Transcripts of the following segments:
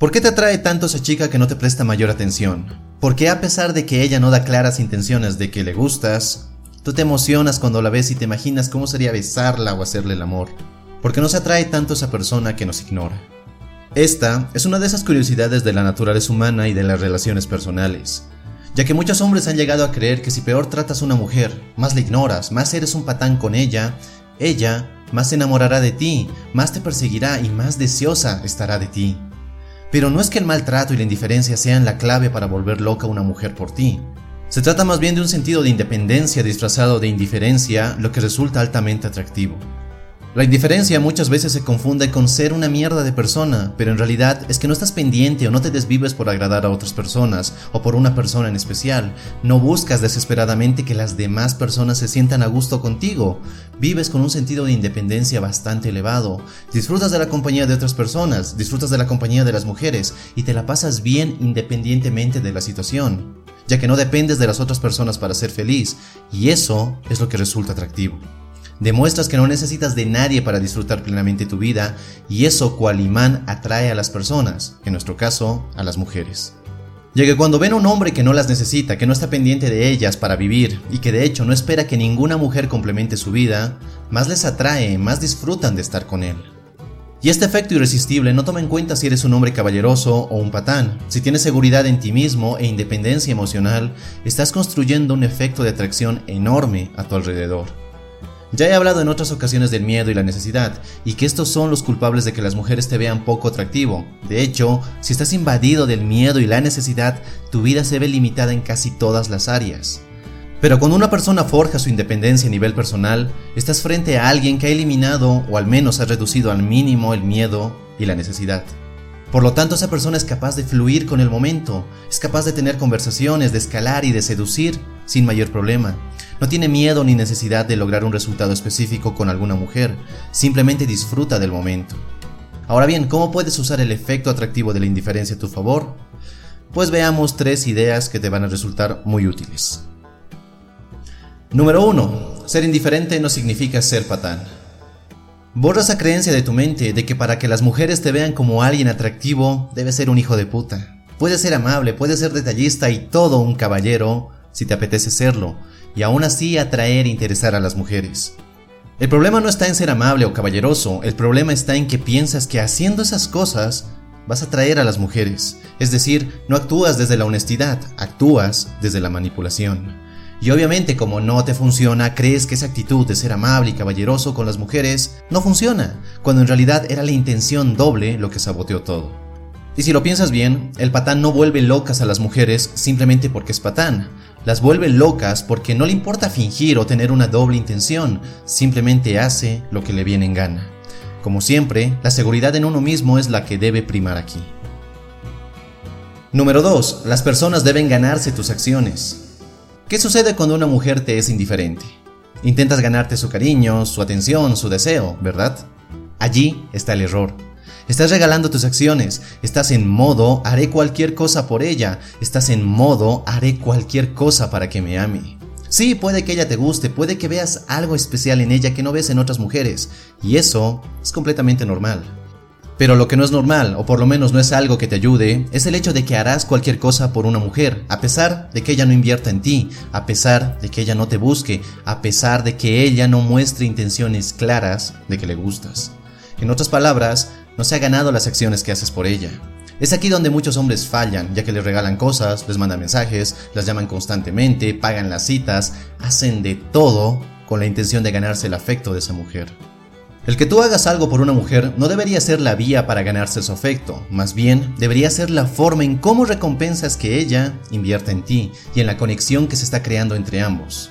¿Por qué te atrae tanto esa chica que no te presta mayor atención? ¿Por qué a pesar de que ella no da claras intenciones de que le gustas, tú te emocionas cuando la ves y te imaginas cómo sería besarla o hacerle el amor? ¿Por qué nos atrae tanto esa persona que nos ignora? Esta es una de esas curiosidades de la naturaleza humana y de las relaciones personales, ya que muchos hombres han llegado a creer que si peor tratas a una mujer, más la ignoras, más eres un patán con ella, ella más se enamorará de ti, más te perseguirá y más deseosa estará de ti. Pero no es que el maltrato y la indiferencia sean la clave para volver loca a una mujer por ti. Se trata más bien de un sentido de independencia disfrazado de indiferencia, lo que resulta altamente atractivo. La indiferencia muchas veces se confunde con ser una mierda de persona, pero en realidad es que no estás pendiente o no te desvives por agradar a otras personas o por una persona en especial. No buscas desesperadamente que las demás personas se sientan a gusto contigo. Vives con un sentido de independencia bastante elevado. Disfrutas de la compañía de otras personas, disfrutas de la compañía de las mujeres y te la pasas bien independientemente de la situación, ya que no dependes de las otras personas para ser feliz, y eso es lo que resulta atractivo. Demuestras que no necesitas de nadie para disfrutar plenamente tu vida y eso cual imán atrae a las personas, en nuestro caso a las mujeres. Ya que cuando ven a un hombre que no las necesita, que no está pendiente de ellas para vivir y que de hecho no espera que ninguna mujer complemente su vida, más les atrae, más disfrutan de estar con él. Y este efecto irresistible no toma en cuenta si eres un hombre caballeroso o un patán. Si tienes seguridad en ti mismo e independencia emocional, estás construyendo un efecto de atracción enorme a tu alrededor. Ya he hablado en otras ocasiones del miedo y la necesidad, y que estos son los culpables de que las mujeres te vean poco atractivo. De hecho, si estás invadido del miedo y la necesidad, tu vida se ve limitada en casi todas las áreas. Pero cuando una persona forja su independencia a nivel personal, estás frente a alguien que ha eliminado o al menos ha reducido al mínimo el miedo y la necesidad. Por lo tanto, esa persona es capaz de fluir con el momento, es capaz de tener conversaciones, de escalar y de seducir sin mayor problema. No tiene miedo ni necesidad de lograr un resultado específico con alguna mujer, simplemente disfruta del momento. Ahora bien, ¿cómo puedes usar el efecto atractivo de la indiferencia a tu favor? Pues veamos tres ideas que te van a resultar muy útiles. Número 1. Ser indiferente no significa ser patán. Borra esa creencia de tu mente de que para que las mujeres te vean como alguien atractivo, debes ser un hijo de puta. Puedes ser amable, puedes ser detallista y todo un caballero si te apetece serlo, y aún así atraer e interesar a las mujeres. El problema no está en ser amable o caballeroso, el problema está en que piensas que haciendo esas cosas vas a atraer a las mujeres. Es decir, no actúas desde la honestidad, actúas desde la manipulación. Y obviamente como no te funciona, crees que esa actitud de ser amable y caballeroso con las mujeres no funciona, cuando en realidad era la intención doble lo que saboteó todo. Y si lo piensas bien, el patán no vuelve locas a las mujeres simplemente porque es patán, las vuelve locas porque no le importa fingir o tener una doble intención, simplemente hace lo que le viene en gana. Como siempre, la seguridad en uno mismo es la que debe primar aquí. Número 2. Las personas deben ganarse tus acciones. ¿Qué sucede cuando una mujer te es indiferente? Intentas ganarte su cariño, su atención, su deseo, ¿verdad? Allí está el error. Estás regalando tus acciones, estás en modo haré cualquier cosa por ella, estás en modo haré cualquier cosa para que me ame. Sí, puede que ella te guste, puede que veas algo especial en ella que no ves en otras mujeres, y eso es completamente normal. Pero lo que no es normal, o por lo menos no es algo que te ayude, es el hecho de que harás cualquier cosa por una mujer, a pesar de que ella no invierta en ti, a pesar de que ella no te busque, a pesar de que ella no muestre intenciones claras de que le gustas. En otras palabras, no se ha ganado las acciones que haces por ella. Es aquí donde muchos hombres fallan, ya que les regalan cosas, les mandan mensajes, las llaman constantemente, pagan las citas, hacen de todo con la intención de ganarse el afecto de esa mujer. El que tú hagas algo por una mujer no debería ser la vía para ganarse su afecto, más bien debería ser la forma en cómo recompensas que ella invierta en ti y en la conexión que se está creando entre ambos.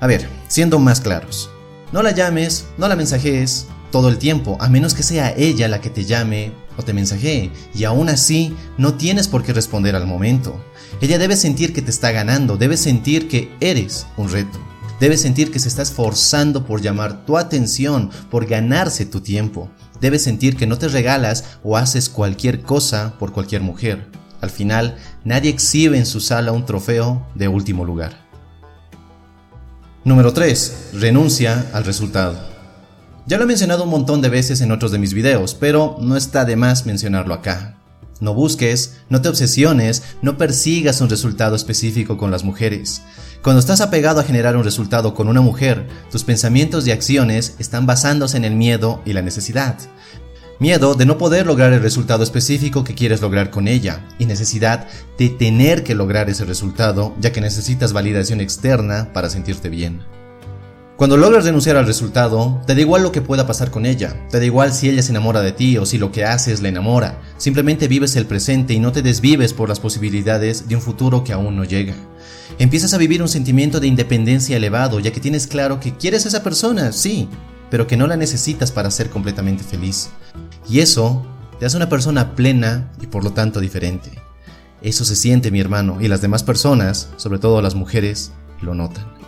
A ver, siendo más claros, no la llames, no la mensajes, todo el tiempo, a menos que sea ella la que te llame o te mensajee, y aún así no tienes por qué responder al momento. Ella debe sentir que te está ganando, debe sentir que eres un reto. Debe sentir que se está esforzando por llamar tu atención, por ganarse tu tiempo. Debe sentir que no te regalas o haces cualquier cosa por cualquier mujer. Al final, nadie exhibe en su sala un trofeo de último lugar. Número 3. Renuncia al resultado. Ya lo he mencionado un montón de veces en otros de mis videos, pero no está de más mencionarlo acá. No busques, no te obsesiones, no persigas un resultado específico con las mujeres. Cuando estás apegado a generar un resultado con una mujer, tus pensamientos y acciones están basándose en el miedo y la necesidad. Miedo de no poder lograr el resultado específico que quieres lograr con ella y necesidad de tener que lograr ese resultado ya que necesitas validación externa para sentirte bien. Cuando logras renunciar al resultado, te da igual lo que pueda pasar con ella, te da igual si ella se enamora de ti o si lo que haces la enamora, simplemente vives el presente y no te desvives por las posibilidades de un futuro que aún no llega. Empiezas a vivir un sentimiento de independencia elevado ya que tienes claro que quieres a esa persona, sí, pero que no la necesitas para ser completamente feliz. Y eso te hace una persona plena y por lo tanto diferente. Eso se siente mi hermano y las demás personas, sobre todo las mujeres, lo notan.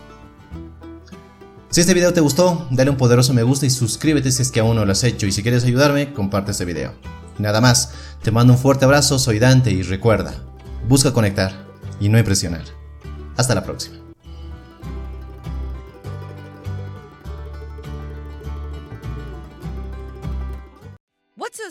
Si este video te gustó, dale un poderoso me gusta y suscríbete si es que aún no lo has hecho y si quieres ayudarme, comparte este video. nada más, te mando un fuerte abrazo, soy Dante y recuerda, busca conectar y no impresionar. Hasta la próxima.